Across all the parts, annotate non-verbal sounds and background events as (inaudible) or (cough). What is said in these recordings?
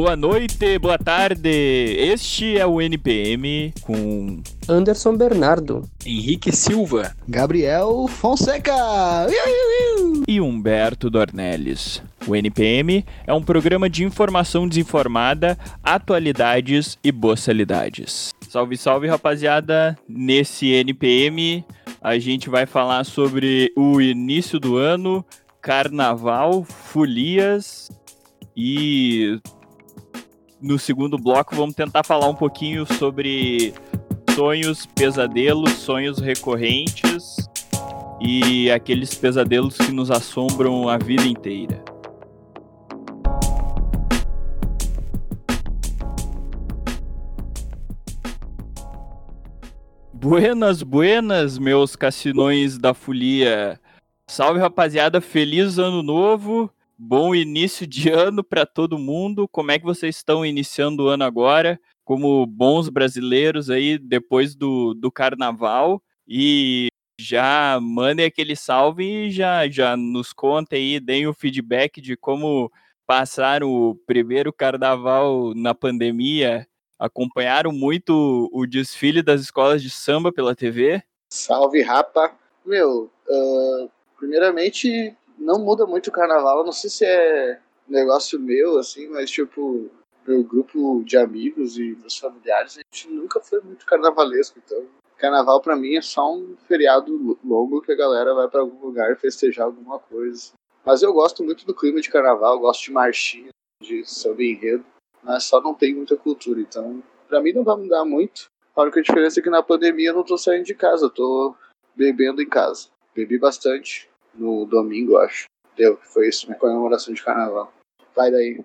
Boa noite, boa tarde. Este é o NPM com Anderson Bernardo, Henrique Silva, Gabriel Fonseca e Humberto Dornelles. O NPM é um programa de informação desinformada, atualidades e boçalidades. Salve, salve, rapaziada. Nesse NPM a gente vai falar sobre o início do ano, carnaval, folias e no segundo bloco vamos tentar falar um pouquinho sobre sonhos, pesadelos, sonhos recorrentes e aqueles pesadelos que nos assombram a vida inteira. Buenas, buenas, meus cassinões da folia. Salve, rapaziada, feliz ano novo. Bom início de (laughs) ano para todo mundo. Como é que vocês estão iniciando o ano agora? Como bons brasileiros aí, depois do, do carnaval. E já mandem aquele salve e já, já nos contem aí, deem o feedback de como passaram o primeiro carnaval na pandemia. Acompanharam muito o desfile das escolas de samba pela TV? Salve, rapa! Meu, uh, primeiramente, não muda muito o carnaval. Não sei se é negócio meu, assim, mas tipo, meu grupo de amigos e meus familiares, a gente nunca foi muito carnavalesco. Então, carnaval para mim é só um feriado longo que a galera vai para algum lugar festejar alguma coisa. Mas eu gosto muito do clima de carnaval, gosto de marchinha, de samba enredo, mas só não tem muita cultura. Então, para mim não vai mudar muito. A única diferença é que na pandemia eu não tô saindo de casa, eu tô bebendo em casa. Bebi bastante, no domingo, acho. Deu, foi isso, minha comemoração de carnaval. Vai daí.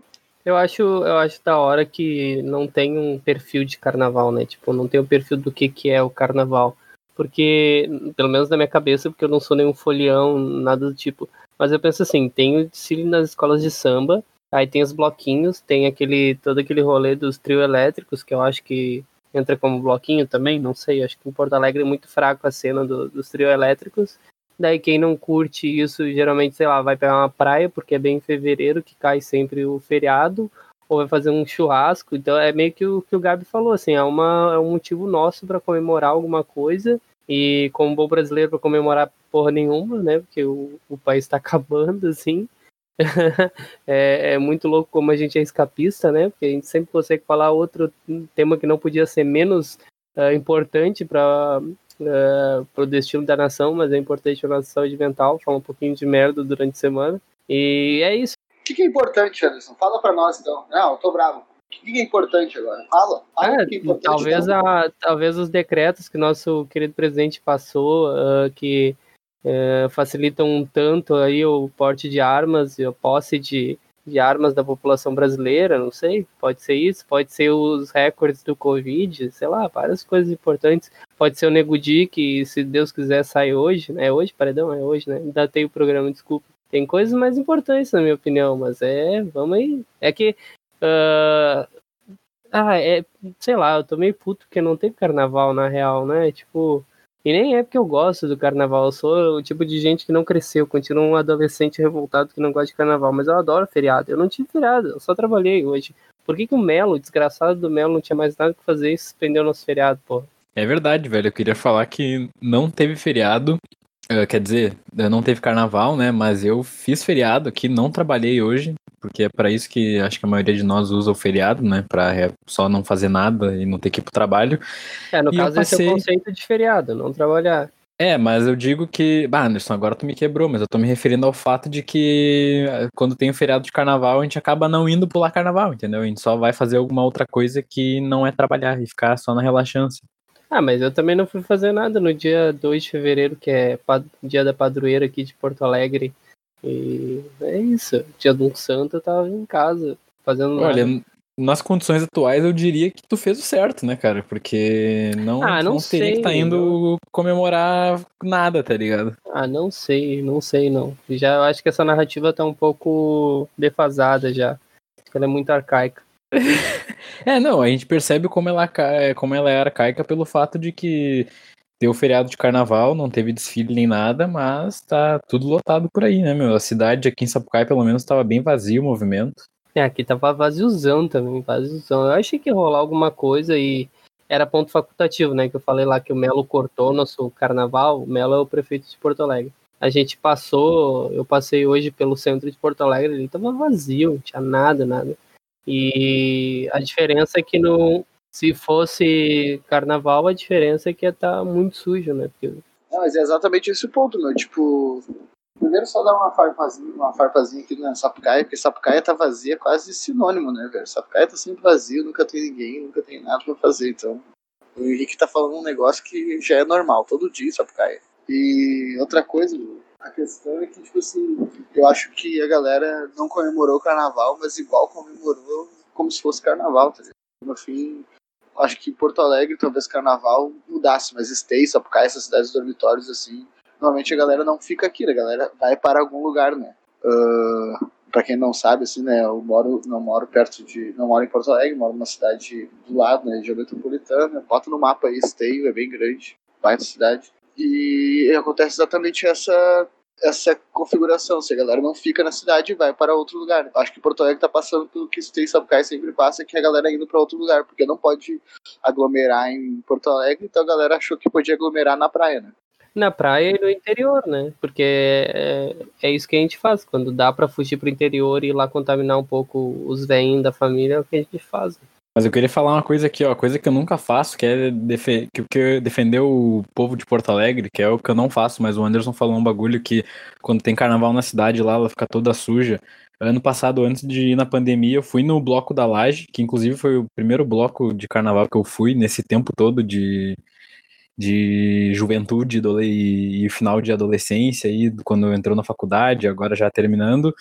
Eu acho, eu acho da hora que não tem um perfil de carnaval, né? Tipo, não tem o um perfil do que, que é o carnaval. Porque, pelo menos na minha cabeça, porque eu não sou nenhum folião, nada do tipo. Mas eu penso assim, tem o desfile nas escolas de samba, aí tem os bloquinhos, tem aquele todo aquele rolê dos trio elétricos, que eu acho que entra como bloquinho também, não sei, acho que em Porto Alegre é muito fraco a cena do, dos trio elétricos. Daí quem não curte isso, geralmente, sei lá, vai pegar uma praia, porque é bem em fevereiro que cai sempre o feriado, ou vai fazer um churrasco. Então é meio que o que o Gabi falou, assim, é, uma, é um motivo nosso para comemorar alguma coisa. E como bom brasileiro para comemorar porra nenhuma, né? Porque o, o país está (laughs) acabando, assim. (laughs) é, é, muito louco como a gente é escapista, né? Porque a gente sempre consegue falar outro tema que não podia ser menos uh, importante para uh, pro destino da nação, mas é importante a nossa saúde mental, falar um pouquinho de merda durante a semana. E é isso. O que, que, é importante, Anderson? Fala pra nós então. Não, eu tô bravo. O que, é importante agora? Fala. Fala é, é importante, talvez, a, talvez os decretos que nosso querido presidente passou, uh, que uh, facilitam tanto aí o porte de armas e a posse de, de armas da população brasileira, não sei, pode ser isso, pode ser os recordes do Covid, sei lá, várias coisas importantes. Pode ser o Negudi, que se Deus quiser sai hoje, né? É hoje, paredão? É hoje, né? Ainda tem o programa, desculpa. Tem coisas mais importantes, na minha opinião, mas é, vamos aí. É que. Uh... Ah, é. Sei lá, eu tô meio puto porque não teve carnaval na real, né? Tipo. E nem é porque eu gosto do carnaval, eu sou o tipo de gente que não cresceu, continuo um adolescente revoltado que não gosta de carnaval, mas eu adoro feriado. Eu não tive feriado, eu só trabalhei hoje. Por que, que o Melo, o desgraçado do Melo, não tinha mais nada que fazer e suspendeu nosso feriado, pô? É verdade, velho. Eu queria falar que não teve feriado. Uh, quer dizer, não teve carnaval, né? Mas eu fiz feriado aqui, não trabalhei hoje, porque é para isso que acho que a maioria de nós usa o feriado, né? Pra só não fazer nada e não ter que ir pro trabalho. É, no e caso, passei... esse é o conceito de feriado, não trabalhar. É, mas eu digo que. Bah, Anderson, agora tu me quebrou, mas eu tô me referindo ao fato de que eh, quando tem o feriado de carnaval, a gente acaba não indo pular carnaval, entendeu? A gente só vai fazer alguma outra coisa que não é trabalhar e ficar só na relaxância. Ah, mas eu também não fui fazer nada no dia 2 de fevereiro, que é dia da padroeira aqui de Porto Alegre. E é isso. Dia do santo eu tava em casa, fazendo Olha, nada. nas condições atuais eu diria que tu fez o certo, né, cara? Porque não, ah, não, não sei, teria que estar tá indo não. comemorar nada, tá ligado? Ah, não sei, não sei não. Já eu acho que essa narrativa tá um pouco defasada já. Ela é muito arcaica. (laughs) é, não, a gente percebe como ela, como ela é arcaica pelo fato de que deu feriado de carnaval, não teve desfile nem nada, mas tá tudo lotado por aí, né, meu? A cidade aqui em Sapucaí, pelo menos, tava bem vazio o movimento. É, aqui tava vaziozão também, vaziozão. Eu achei que ia rolar alguma coisa e era ponto facultativo, né? Que eu falei lá que o Melo cortou nosso carnaval. O Melo é o prefeito de Porto Alegre. A gente passou, eu passei hoje pelo centro de Porto Alegre, ele tava vazio, não tinha nada, nada. E a diferença é que no, se fosse carnaval, a diferença é que ia estar tá muito sujo, né? Porque... Não, mas é exatamente esse o ponto, meu. Tipo, primeiro só dar uma farpazinha, uma farpazinha aqui na Sapucaia, porque Sapucaia tá vazia quase sinônimo, né, velho? Sapucaia tá sempre vazio, nunca tem ninguém, nunca tem nada pra fazer, então. O Henrique tá falando um negócio que já é normal, todo dia Sapucaia. E outra coisa, a questão é que, tipo assim, eu acho que a galera não comemorou o carnaval, mas igual comemorou como se fosse carnaval, tá ligado? No fim, acho que Porto Alegre, talvez carnaval mudasse, mas Esteio, Sapucaia, essas cidades dormitórios, assim, normalmente a galera não fica aqui, a galera vai para algum lugar, né? Uh, para quem não sabe, assim, né, eu moro, não moro perto de, não moro em Porto Alegre, moro numa cidade do lado, né, de metropolitana, bota no mapa aí, Esteio, é bem grande, baita cidade. E acontece exatamente essa essa configuração, se a galera não fica na cidade vai para outro lugar. Acho que Porto Alegre está passando pelo que Stay Sapucai sempre passa, que é a galera indo para outro lugar, porque não pode aglomerar em Porto Alegre, então a galera achou que podia aglomerar na praia, né? Na praia e no interior, né? Porque é, é isso que a gente faz. Quando dá para fugir pro interior e ir lá contaminar um pouco os veinhos da família, é o que a gente faz. Mas eu queria falar uma coisa aqui, ó, coisa que eu nunca faço, que é que, que defender o povo de Porto Alegre, que é o que eu não faço, mas o Anderson falou um bagulho que quando tem carnaval na cidade lá, ela fica toda suja. Ano passado, antes de ir na pandemia, eu fui no bloco da Laje, que inclusive foi o primeiro bloco de carnaval que eu fui nesse tempo todo de, de juventude e, e final de adolescência, aí, quando entrou na faculdade, agora já terminando,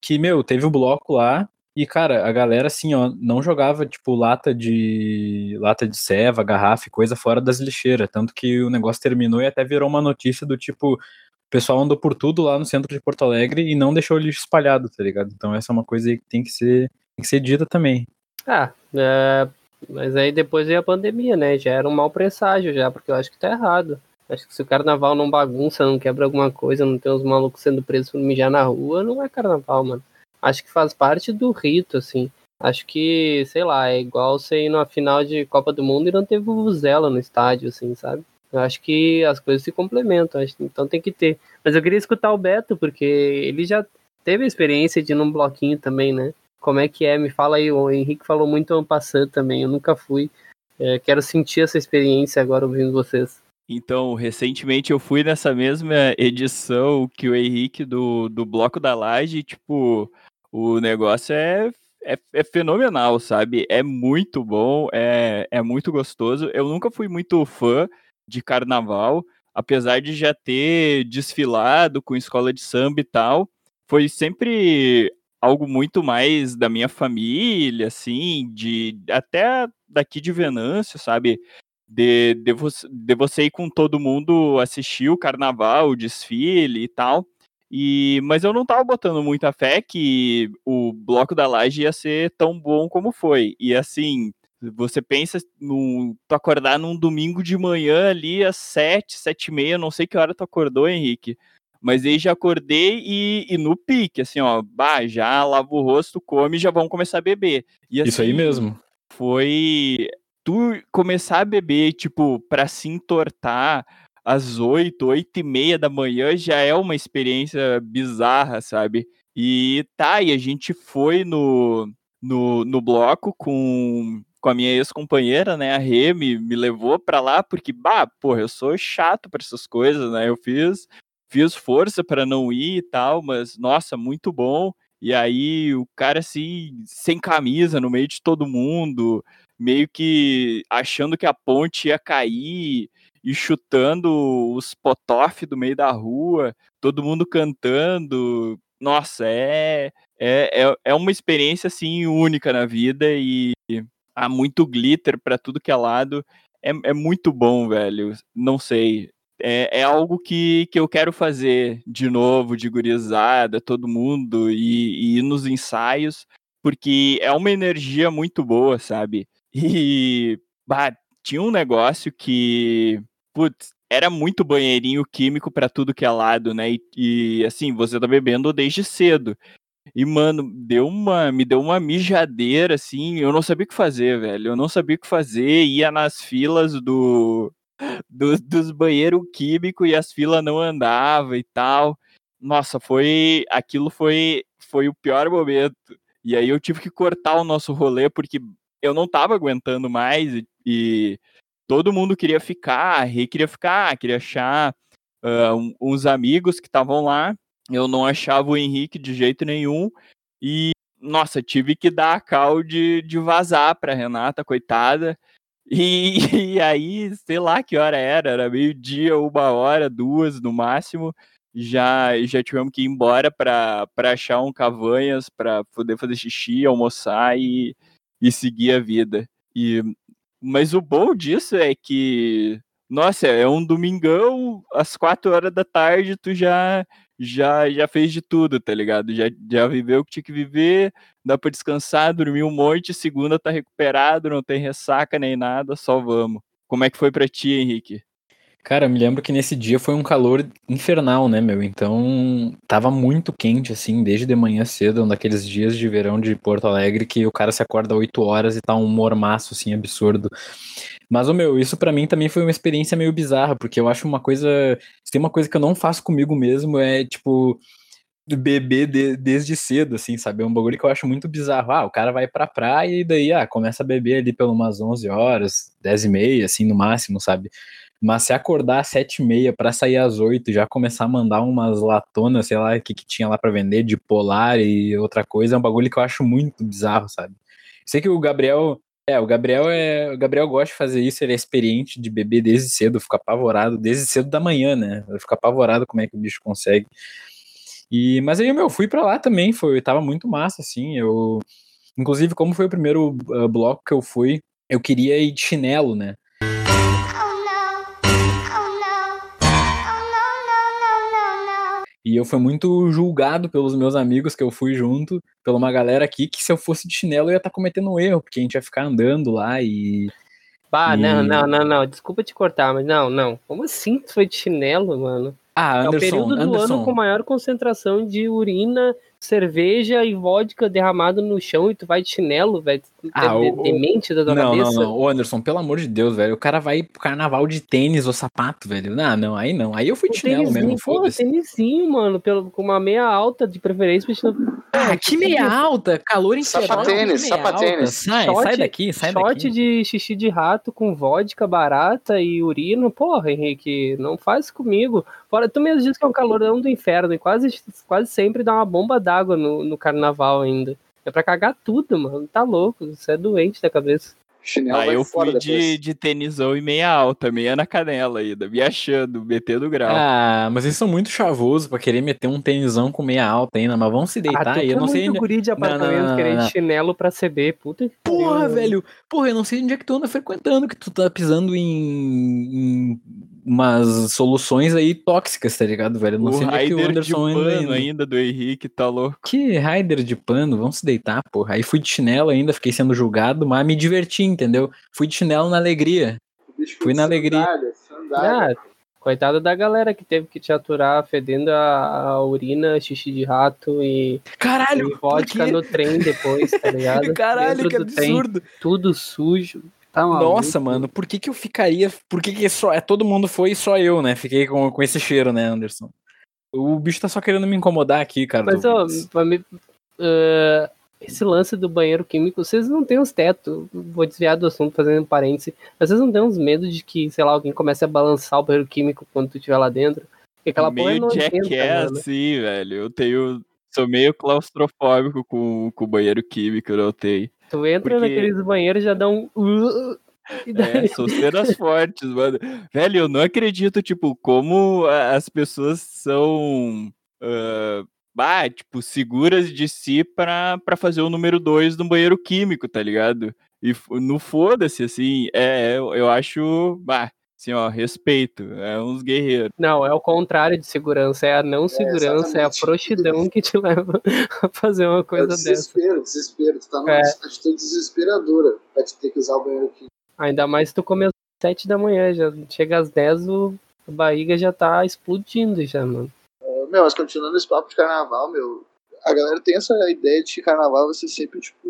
que, meu, teve o bloco lá, e, cara, a galera, assim, ó, não jogava, tipo, lata de lata de ceva, garrafa e coisa fora das lixeiras. Tanto que o negócio terminou e até virou uma notícia do tipo, o pessoal andou por tudo lá no centro de Porto Alegre e não deixou o lixo espalhado, tá ligado? Então essa é uma coisa que tem que ser, tem que ser dita também. Ah, é, mas aí depois veio a pandemia, né? Já era um mau presságio já, porque eu acho que tá errado. Acho que se o carnaval não bagunça, não quebra alguma coisa, não tem os malucos sendo presos por mijar na rua, não é carnaval, mano acho que faz parte do rito, assim. Acho que, sei lá, é igual você ir numa final de Copa do Mundo e não ter vuvuzela no estádio, assim, sabe? Eu acho que as coisas se complementam, então tem que ter. Mas eu queria escutar o Beto, porque ele já teve a experiência de ir num bloquinho também, né? Como é que é? Me fala aí, o Henrique falou muito ano também, eu nunca fui. É, quero sentir essa experiência agora ouvindo vocês. Então, recentemente eu fui nessa mesma edição que o Henrique do, do Bloco da Laje, tipo, o negócio é, é, é, fenomenal, sabe? É muito bom, é, é muito gostoso. Eu nunca fui muito fã de carnaval, apesar de já ter desfilado com escola de samba e tal. Foi sempre algo muito mais da minha família, assim, de até daqui de Venâncio, sabe? De, de, você, de você ir com todo mundo assistir o carnaval, o desfile e tal. E, mas eu não tava botando muita fé que o bloco da laje ia ser tão bom como foi. E assim, você pensa no tu acordar num domingo de manhã ali às sete, sete e meia, não sei que hora tu acordou, Henrique. Mas aí já acordei e, e no pique, assim, ó, bah, já lava o rosto, come e já vamos começar a beber. E, assim, Isso aí mesmo. Foi tu começar a beber, tipo, para se entortar, às 8, 8 e meia da manhã já é uma experiência bizarra, sabe? E tá, e a gente foi no, no, no bloco com, com a minha ex-companheira, né? A Rê me, me levou pra lá, porque, bah, porra, eu sou chato pra essas coisas, né? Eu fiz, fiz força para não ir e tal, mas, nossa, muito bom. E aí o cara assim, sem camisa, no meio de todo mundo, meio que achando que a ponte ia cair e chutando os potof do meio da rua, todo mundo cantando. Nossa, é, é, é, é uma experiência assim única na vida e há muito glitter para tudo que é lado. É, é muito bom, velho. Não sei. É, é algo que, que eu quero fazer de novo, de gurizada, todo mundo, e, e ir nos ensaios, porque é uma energia muito boa, sabe? E bah, tinha um negócio que putz, era muito banheirinho químico para tudo que é lado, né? E, e, assim, você tá bebendo desde cedo. E, mano, deu uma, me deu uma mijadeira, assim, eu não sabia o que fazer, velho. Eu não sabia o que fazer, ia nas filas do, do dos banheiros químicos e as filas não andavam e tal. Nossa, foi. Aquilo foi, foi o pior momento. E aí eu tive que cortar o nosso rolê, porque eu não tava aguentando mais e, e todo mundo queria ficar, a Rei queria ficar, queria achar uh, uns amigos que estavam lá eu não achava o Henrique de jeito nenhum. E, nossa, tive que dar a cal de, de vazar pra Renata, coitada. E, (laughs) e aí, sei lá que hora era, era meio-dia, uma hora, duas no máximo. Já, já tivemos que ir embora para achar um cavanhas para poder fazer xixi, almoçar e, e seguir a vida. E, mas o bom disso é que, nossa, é um domingão, às quatro horas da tarde, tu já já, já fez de tudo, tá ligado? Já, já viveu o que tinha que viver, dá pra descansar, dormir um monte, segunda tá recuperado, não tem ressaca nem nada, só vamos. Como é que foi pra ti, Henrique? Cara, eu me lembro que nesse dia foi um calor infernal, né, meu? Então, tava muito quente, assim, desde de manhã cedo, um daqueles dias de verão de Porto Alegre que o cara se acorda 8 horas e tá um mormaço, assim, absurdo. Mas, o meu, isso para mim também foi uma experiência meio bizarra, porque eu acho uma coisa. Se tem uma coisa que eu não faço comigo mesmo, é tipo. Beber de, desde cedo, assim, sabe? É um bagulho que eu acho muito bizarro. Ah, o cara vai pra praia e daí, ah, começa a beber ali pelas umas 11 horas, 10 e meia, assim, no máximo, sabe? Mas se acordar às 7 e meia pra sair às 8 já começar a mandar umas latonas, sei lá, o que, que tinha lá para vender, de polar e outra coisa, é um bagulho que eu acho muito bizarro, sabe? Sei que o Gabriel é, o Gabriel é. O Gabriel gosta de fazer isso, ele é experiente de beber desde cedo, fica apavorado, desde cedo da manhã, né? Fica apavorado como é que o bicho consegue. E, mas aí, meu, fui para lá também, foi, tava muito massa, assim. Eu, inclusive, como foi o primeiro uh, bloco que eu fui, eu queria ir de chinelo, né? E eu fui muito julgado pelos meus amigos que eu fui junto, pela uma galera aqui, que se eu fosse de chinelo eu ia estar tá cometendo um erro, porque a gente ia ficar andando lá e. Bah, e... não, não, não, não. Desculpa te cortar, mas não, não. Como assim tu foi de chinelo, mano? Ah, Anderson, é o período do Anderson. ano com maior concentração de urina cerveja e vodka derramado no chão e tu vai de chinelo, velho. Ah, é o, demente da tua não, cabeça. Não, não, Ô, Anderson, pelo amor de Deus, velho. O cara vai pro carnaval de tênis ou sapato, velho. Não, não, aí não. Aí eu fui de o chinelo mesmo, foda-se. tênisinho, mano, pelo, com uma meia alta de preferência. Ah, que meia alta? Calor em Sapatênis, sapatênis. Sai, shot, sai daqui, sai shot daqui. Shot de xixi de rato com vodka barata e urina. Porra, Henrique, não faz comigo. Fora, tu mesmo disse que é um calorão do inferno e quase, quase sempre dá uma bomba d'água no, no carnaval ainda. É pra cagar tudo, mano. Tá louco. Você é doente da cabeça. Chinelo ah, eu fui de, de tênisão e meia alta, meia na canela ainda, me achando, metendo grau. Ah, mas eles são muito chavosos pra querer meter um tênisão com meia alta ainda, mas vamos se ah, deitar ah, aí. Eu não sei ainda. guri de apartamento não, não, não, querer chinelo pra CB, puta que Porra, velho, porra, eu não sei onde é que tu anda frequentando, que tu tá pisando em, em umas soluções aí tóxicas, tá ligado, velho? Eu não o sei que o Anderson de pano ainda. ainda do Henrique, tá louco. Que Raider de pano, vamos se deitar, porra. Aí fui de chinelo ainda, fiquei sendo julgado, mas me diverti, entendeu? Fui de chinelo na alegria. Fui na alegria. Sandália, sandália. Ah, coitada da galera que teve que te aturar fedendo a, a urina, xixi de rato e. Caralho! E vodka no trem depois, tá (laughs) ligado? Caralho, Dentro que absurdo! Trem, tudo sujo. Tá Nossa, mano, por que que eu ficaria. Por que que só. É, todo mundo foi e só eu, né? Fiquei com, com esse cheiro, né, Anderson? O bicho tá só querendo me incomodar aqui, cara. Mas, ó, pra mim. Uh, esse lance do banheiro químico, vocês não têm uns tetos, vou desviar do assunto fazendo um parêntese, mas vocês não têm uns medos de que, sei lá, alguém comece a balançar o banheiro químico quando tu estiver lá dentro? Porque aquela meio porra é jackass, assim, velho. Eu tenho. Sou meio claustrofóbico com, com o banheiro químico, eu tenho. Tu entra Porque... naqueles banheiros já dá um. É, são cenas (laughs) fortes, mano. Velho, eu não acredito, tipo, como as pessoas são. Uh, bah, tipo, seguras de si pra, pra fazer o número 2 no banheiro químico, tá ligado? E no foda-se, assim, é, eu, eu acho. Bah, assim, ó, respeito, é uns guerreiros. Não, é o contrário de segurança, é a não é, segurança, é, é a proxidão que te leva (laughs) a fazer uma coisa é desespero, dessa. Desespero, desespero, tu tá numa é. atitude desesperadora pra te ter que usar o banheiro aqui. Ainda mais se tu começa às 7 da manhã, já chega às 10, o, a barriga já tá explodindo já, mano. É, meu, mas continuando esse papo de carnaval, meu, a galera tem essa ideia de que carnaval vai ser sempre, tipo,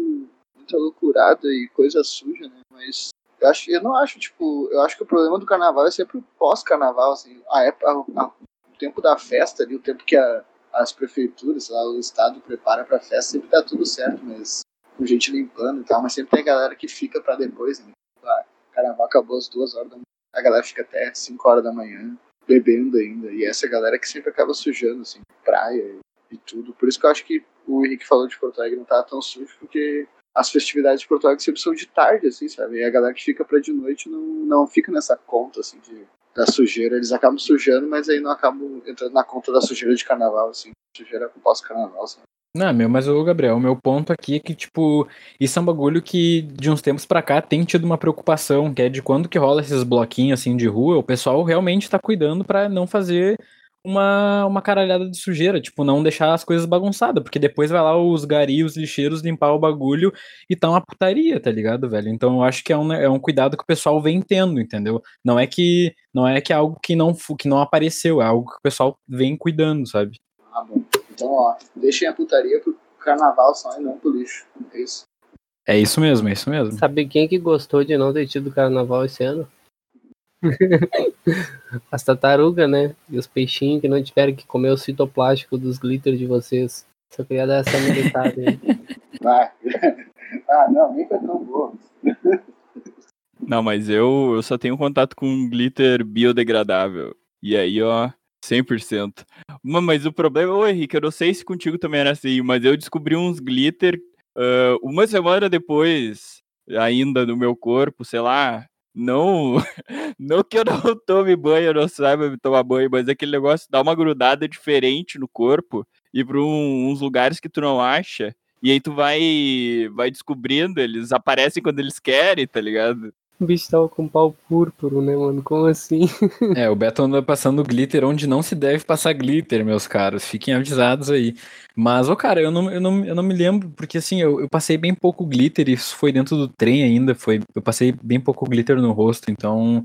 muita loucurada e coisa suja, né? Mas eu, acho, eu não acho, tipo, eu acho que o problema do carnaval é sempre o pós-carnaval, assim, a época, a, a, o tempo da festa ali, o tempo que a, as prefeituras, lá, o estado prepara pra festa, sempre dá tudo certo, mas com gente limpando e tal, mas sempre tem a galera que fica pra depois, né? Ah, carnaval acabou às duas horas da manhã, a galera fica até 5 horas da manhã bebendo ainda, e essa galera que sempre acaba sujando, assim, praia e, e tudo. Por isso que eu acho que o Henrique falou de Porto Alegre não tá tão sujo, porque as festividades de Porto Alegre sempre são de tarde, assim, sabe? E a galera que fica pra de noite não, não fica nessa conta, assim, de, da sujeira. Eles acabam sujando, mas aí não acabam entrando na conta da sujeira de carnaval, assim. Sujeira pós-carnaval, sabe? Não, meu, mas o Gabriel, o meu ponto aqui é que, tipo, isso é um bagulho que de uns tempos pra cá tem tido uma preocupação, que é de quando que rola esses bloquinhos assim de rua, o pessoal realmente tá cuidando pra não fazer uma, uma caralhada de sujeira, tipo, não deixar as coisas bagunçadas, porque depois vai lá os gari, os lixeiros limpar o bagulho e tá uma putaria, tá ligado, velho? Então eu acho que é um, é um cuidado que o pessoal vem tendo, entendeu? Não é que não é que é algo que não, que não apareceu, é algo que o pessoal vem cuidando, sabe? Ah, bom. Então, ó, deixem a putaria pro carnaval só e não pro lixo. É isso. É isso mesmo, é isso mesmo. Sabe quem que gostou de não ter tido carnaval esse ano? (laughs) As tartarugas, né? E os peixinhos que não tiveram que comer o citoplástico dos glitters de vocês. Só queria dar essa militada aí. (laughs) Vai. ah, não, nem foi tão boa. Não, mas eu, eu só tenho contato com glitter biodegradável. E aí, ó, 100%. Mas o problema, ô Henrique, eu não sei se contigo também era assim, mas eu descobri uns glitter uh, uma semana depois, ainda no meu corpo, sei lá. Não, (laughs) não que eu não (laughs) tome banho, eu não saiba tomar banho, mas aquele negócio dá uma grudada diferente no corpo e para um, uns lugares que tu não acha. E aí tu vai, vai descobrindo, eles aparecem quando eles querem, tá ligado? O bicho tava com pau púrpuro, né, mano? Como assim? (laughs) É, o Beto anda passando glitter onde não se deve passar glitter, meus caros. Fiquem avisados aí. Mas, ô, cara, eu não, eu não, eu não me lembro, porque assim, eu, eu passei bem pouco glitter, isso foi dentro do trem ainda, foi, eu passei bem pouco glitter no rosto, então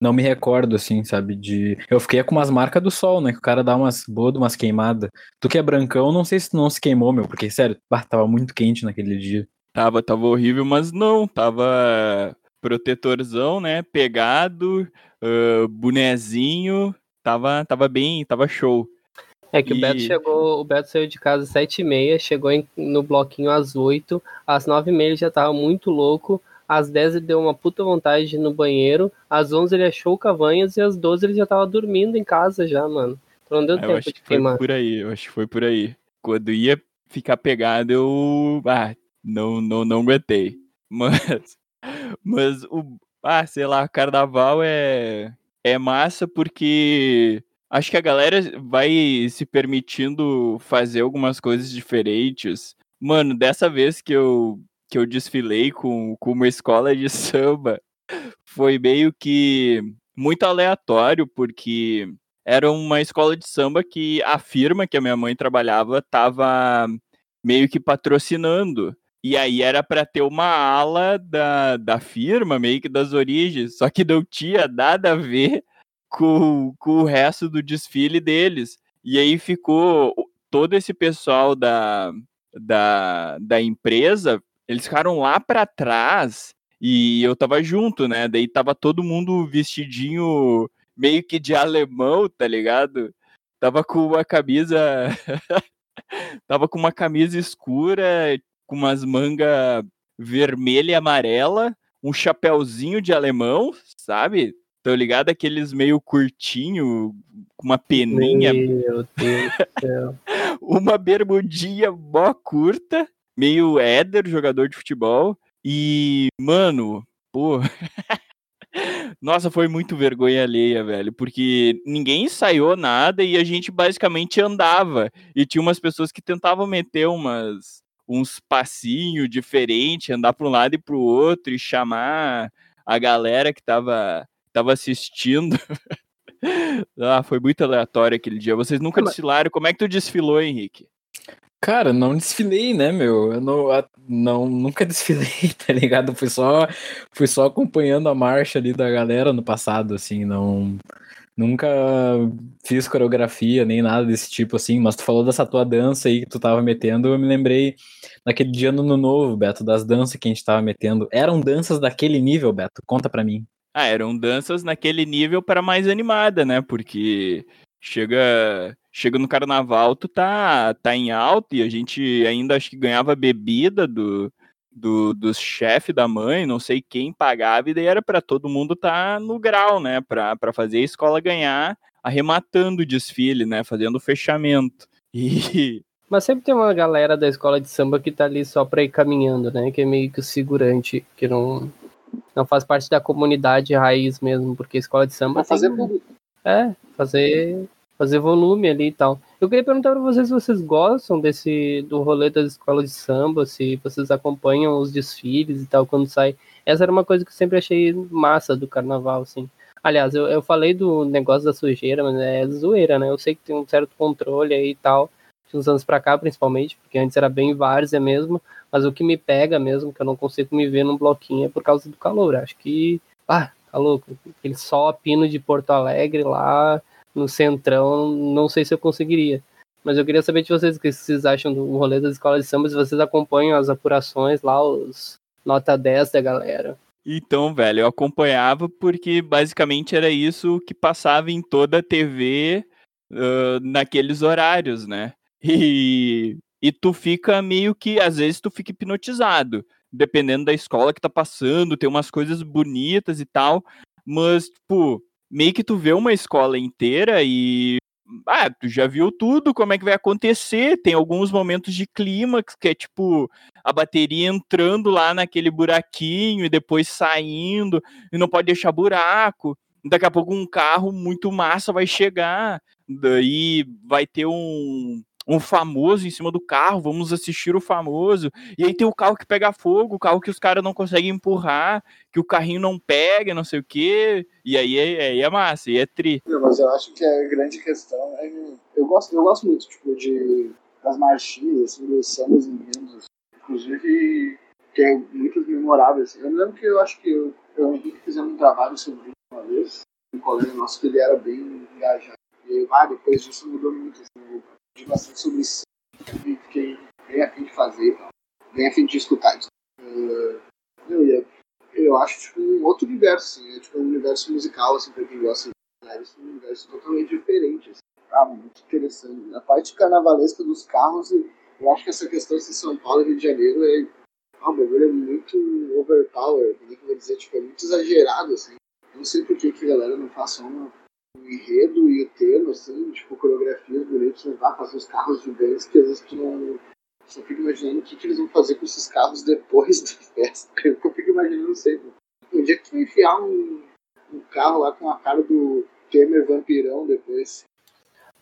não me recordo, assim, sabe, de... Eu fiquei com umas marcas do sol, né, que o cara dá umas boas, umas queimadas. Tu que é brancão, não sei se não se queimou, meu, porque, sério, bah, tava muito quente naquele dia. Tava, tava horrível, mas não, tava protetorzão, né? Pegado, uh, bonezinho, tava, tava bem, tava show. É que e... o Beto chegou, o Beto saiu de casa às sete e meia, chegou em, no bloquinho às oito, às nove e meia ele já tava muito louco, às dez ele deu uma puta vontade de ir no banheiro, às onze ele achou o Cavanhas e às doze ele já tava dormindo em casa já, mano. Então não deu é, tempo de queimar. Foi por aí, eu acho que foi por aí. Quando ia ficar pegado, eu ah, não, não, não aguentei. (laughs) Mas mas o. Ah, sei lá, carnaval é. É massa porque acho que a galera vai se permitindo fazer algumas coisas diferentes. Mano, dessa vez que eu, que eu desfilei com, com uma escola de (laughs) samba, foi meio que muito aleatório, porque era uma escola de samba que a firma que a minha mãe trabalhava estava meio que patrocinando. E aí era para ter uma ala da, da firma, meio que das origens, só que não tinha nada a ver com, com o resto do desfile deles. E aí ficou todo esse pessoal da, da, da empresa, eles ficaram lá para trás e eu tava junto, né? Daí tava todo mundo vestidinho meio que de alemão, tá ligado? Tava com uma camisa. (laughs) tava com uma camisa escura, com umas manga vermelha e amarela, um chapéuzinho de alemão, sabe? Tô ligado? Aqueles meio curtinho, com uma peninha. Meu Deus do céu. (laughs) uma bermudinha mó curta, meio éder, jogador de futebol. E, mano, pô. (laughs) Nossa, foi muito vergonha alheia, velho, porque ninguém ensaiou nada e a gente basicamente andava. E tinha umas pessoas que tentavam meter umas uns passinhos diferentes, andar para um lado e para o outro e chamar a galera que estava tava assistindo. (laughs) ah, foi muito aleatório aquele dia. Vocês nunca Mas... desfilaram. Como é que tu desfilou, Henrique? Cara, não desfilei, né, meu? Eu não, não, nunca desfilei, (laughs) tá ligado? Fui só, fui só acompanhando a marcha ali da galera no passado, assim, não, Nunca fiz coreografia nem nada desse tipo assim, mas tu falou dessa tua dança aí que tu tava metendo, eu me lembrei naquele dia no Ano Novo, Beto, das danças que a gente tava metendo. Eram danças daquele nível, Beto? Conta pra mim. Ah, eram danças naquele nível para mais animada, né? Porque chega chega no carnaval, tu tá, tá em alta e a gente ainda acho que ganhava bebida do, do, dos chefe da mãe, não sei quem pagava, e daí era para todo mundo tá no grau, né? Pra, pra fazer a escola ganhar, arrematando o desfile, né? Fazendo o fechamento. E. (laughs) Mas sempre tem uma galera da escola de samba que tá ali só pra ir caminhando, né? Que é meio que o segurante, que não, não faz parte da comunidade raiz mesmo, porque a escola de samba. Pra fazer público. É, fazer fazer volume ali e tal. Eu queria perguntar para vocês se vocês gostam desse do rolê das escolas de samba, se vocês acompanham os desfiles e tal quando sai. Essa era uma coisa que eu sempre achei massa do carnaval, assim. Aliás, eu, eu falei do negócio da sujeira, mas é zoeira, né? Eu sei que tem um certo controle aí e tal, de uns anos pra cá, principalmente, porque antes era bem várzea mesmo, mas o que me pega mesmo, que eu não consigo me ver num bloquinho, é por causa do calor. Acho que, ah, tá louco. Aquele sol a pino de Porto Alegre lá, no centrão, não sei se eu conseguiria. Mas eu queria saber de vocês o que vocês acham do rolê das escolas de samba, se vocês acompanham as apurações lá, os nota 10 da galera. Então, velho, eu acompanhava porque basicamente era isso que passava em toda a TV uh, naqueles horários, né? (laughs) E, e tu fica meio que, às vezes, tu fica hipnotizado, dependendo da escola que tá passando, tem umas coisas bonitas e tal, mas, tipo, meio que tu vê uma escola inteira e ah, tu já viu tudo, como é que vai acontecer. Tem alguns momentos de clímax, que é tipo a bateria entrando lá naquele buraquinho e depois saindo, e não pode deixar buraco. Daqui a pouco um carro muito massa vai chegar, daí vai ter um, um famoso em cima do carro, vamos assistir o famoso. E aí tem o carro que pega fogo, o carro que os caras não conseguem empurrar, que o carrinho não pega, não sei o quê. E aí é, aí é massa, e é tri. Mas eu acho que a grande questão é. Eu gosto, eu gosto muito, tipo, de das marchinhas, assim, dos sambas enredos. Inclusive, tem é muitas memoráveis. Eu me lembro que eu acho que eu, eu fizemos um trabalho sobre isso uma vez. Um colega nosso que ele era bem engajado. E ah, depois disso mudou muito. Assim, de bastante sobre isso e fiquei bem afim de fazer, bem afim de escutar. Uh, eu, eu acho tipo, um outro universo, assim, é tipo um universo musical, assim, pra quem gosta de é um universo totalmente diferente. Assim. Ah, muito interessante. A parte carnavalesca dos carros, eu acho que essa questão de São Paulo e Rio de Janeiro é. Ah, o bagulho é muito overpower, como é que eu vou dizer? Tipo, é muito exagerado, assim. Eu não sei por que, que a galera não faça uma o enredo e o tema, assim, tipo, coreografias bonitas, não vai fazer os carros gigantes que às vezes tu não. Só fico imaginando o que, que eles vão fazer com esses carros depois (laughs) da festa. Eu fico imaginando, sei. Um dia que tu enfiar um, um carro lá com a cara do Temer vampirão depois.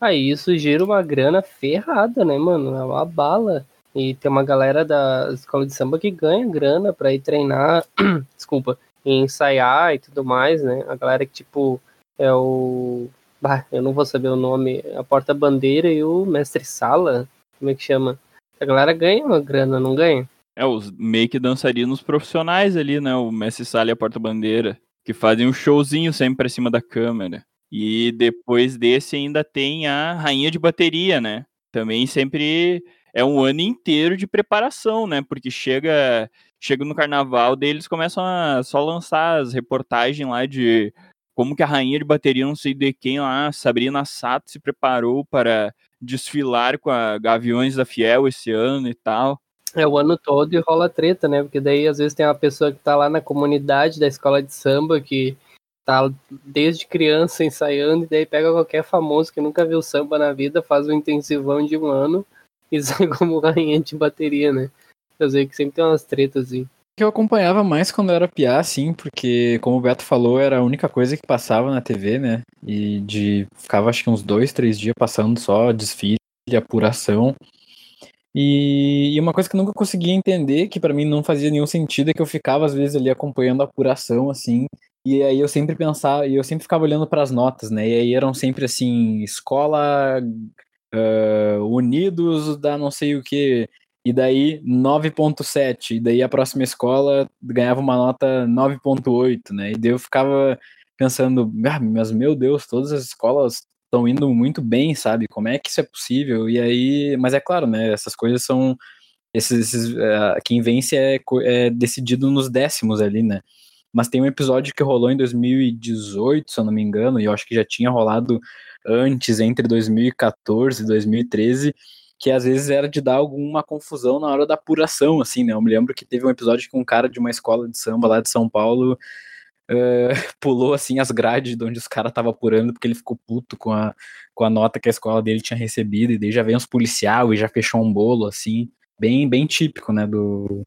Aí isso gira uma grana ferrada, né, mano? É uma bala. E tem uma galera da escola de samba que ganha grana pra ir treinar, (clears throat) desculpa, e ensaiar e tudo mais, né? A galera que, tipo, é o. Bah, eu não vou saber o nome. A porta-bandeira e o mestre-sala. Como é que chama? A galera ganha uma grana, não ganha? É, os meio que dançarinos profissionais ali, né? O mestre-sala e a porta-bandeira. Que fazem um showzinho sempre pra cima da câmera. E depois desse ainda tem a rainha de bateria, né? Também sempre é um ano inteiro de preparação, né? Porque chega chega no carnaval, daí eles começam a só lançar as reportagens lá de como que a rainha de bateria, não sei de quem lá, Sabrina Sato, se preparou para desfilar com a Gaviões da Fiel esse ano e tal. É o ano todo e rola treta, né? Porque daí às vezes tem uma pessoa que tá lá na comunidade da escola de samba que tá desde criança ensaiando e daí pega qualquer famoso que nunca viu samba na vida, faz um intensivão de um ano e (laughs) sai como rainha de bateria, né? Eu sei que sempre tem umas tretas assim que eu acompanhava mais quando eu era piá, assim, porque, como o Beto falou, era a única coisa que passava na TV, né? E de ficava acho que uns dois, três dias passando só desfile, apuração. E, e uma coisa que eu nunca conseguia entender, que para mim não fazia nenhum sentido, é que eu ficava às vezes ali acompanhando a apuração, assim, e aí eu sempre pensava, e eu sempre ficava olhando para as notas, né? E aí eram sempre assim, escola uh, Unidos da não sei o que, e daí 9.7, e daí a próxima escola ganhava uma nota 9.8, né? E daí eu ficava pensando, ah, mas meu Deus, todas as escolas estão indo muito bem, sabe? Como é que isso é possível? E aí, mas é claro, né? Essas coisas são esses, esses uh, quem vence é, é decidido nos décimos ali, né? Mas tem um episódio que rolou em 2018, se eu não me engano, e eu acho que já tinha rolado antes, entre 2014 e 2013, que às vezes era de dar alguma confusão na hora da apuração, assim, né? Eu me lembro que teve um episódio que um cara de uma escola de samba lá de São Paulo uh, (laughs) pulou, assim, as grades de onde os caras estavam apurando, porque ele ficou puto com a, com a nota que a escola dele tinha recebido, e daí já veio uns policial e já fechou um bolo, assim, bem, bem típico, né, do,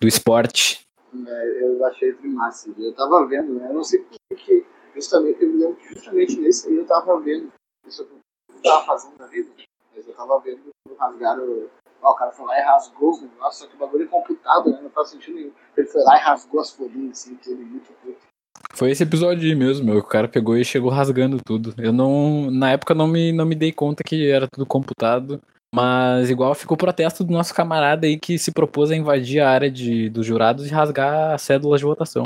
do esporte. É, eu achei massa. Eu tava vendo, né? Eu não sei porque justamente, eu me lembro que justamente nesse aí eu tava vendo. Isso eu não tava fazendo na vida, mas eu tava vendo rasgaram. Ó, o cara foi lá e rasgou os negócios, só que o bagulho é computado, né? Não faz sentido nenhum. Ele foi lá e rasgou as folhinhas, assim, que ele muito puto. Foi esse episódio aí mesmo, o cara pegou e chegou rasgando tudo. Eu não, na época não me, não me dei conta que era tudo computado, mas igual ficou o protesto do nosso camarada aí que se propôs a invadir a área de, dos jurados e rasgar as cédulas de votação.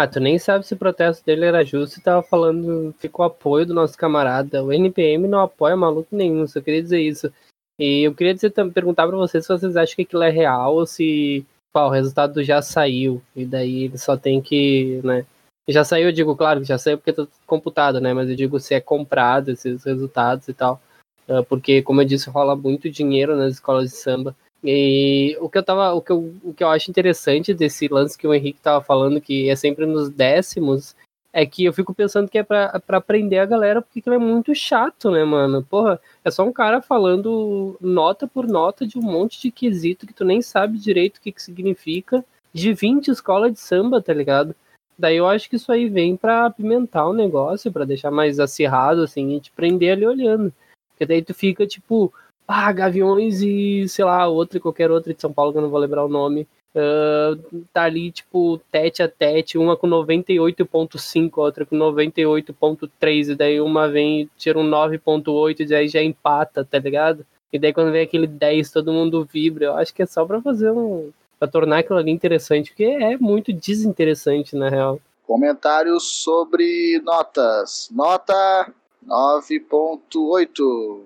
Ah, tu nem sabe se o protesto dele era justo e tava falando, ficou apoio do nosso camarada. O NPM não apoia maluco nenhum, só queria dizer isso. E eu queria dizer, perguntar para vocês se vocês acham que aquilo é real ou se pá, o resultado já saiu e daí ele só tem que, né? Já saiu, eu digo, claro que já saiu porque tá computado, né? Mas eu digo se é comprado esses resultados e tal. Ah, porque, como eu disse, rola muito dinheiro nas escolas de samba. E o que eu tava, o que eu, o que eu acho interessante desse lance que o Henrique tava falando, que é sempre nos décimos, é que eu fico pensando que é pra, pra aprender a galera, porque aquilo é muito chato, né, mano? Porra, é só um cara falando nota por nota de um monte de quesito que tu nem sabe direito o que, que significa, de 20 escolas de samba, tá ligado? Daí eu acho que isso aí vem pra apimentar o negócio, para deixar mais acirrado, assim, e te prender ali olhando. Porque daí tu fica, tipo, ah, Gaviões e, sei lá, outra, qualquer outra de São Paulo, que eu não vou lembrar o nome, Uh, tá ali, tipo, tete a tete, uma com 98.5, outra com 98.3, e daí uma vem tira um 9.8, e daí já empata, tá ligado? E daí quando vem aquele 10, todo mundo vibra. Eu acho que é só pra fazer um. pra tornar aquilo ali interessante, porque é muito desinteressante, na real. Comentários sobre notas. Nota 9.8.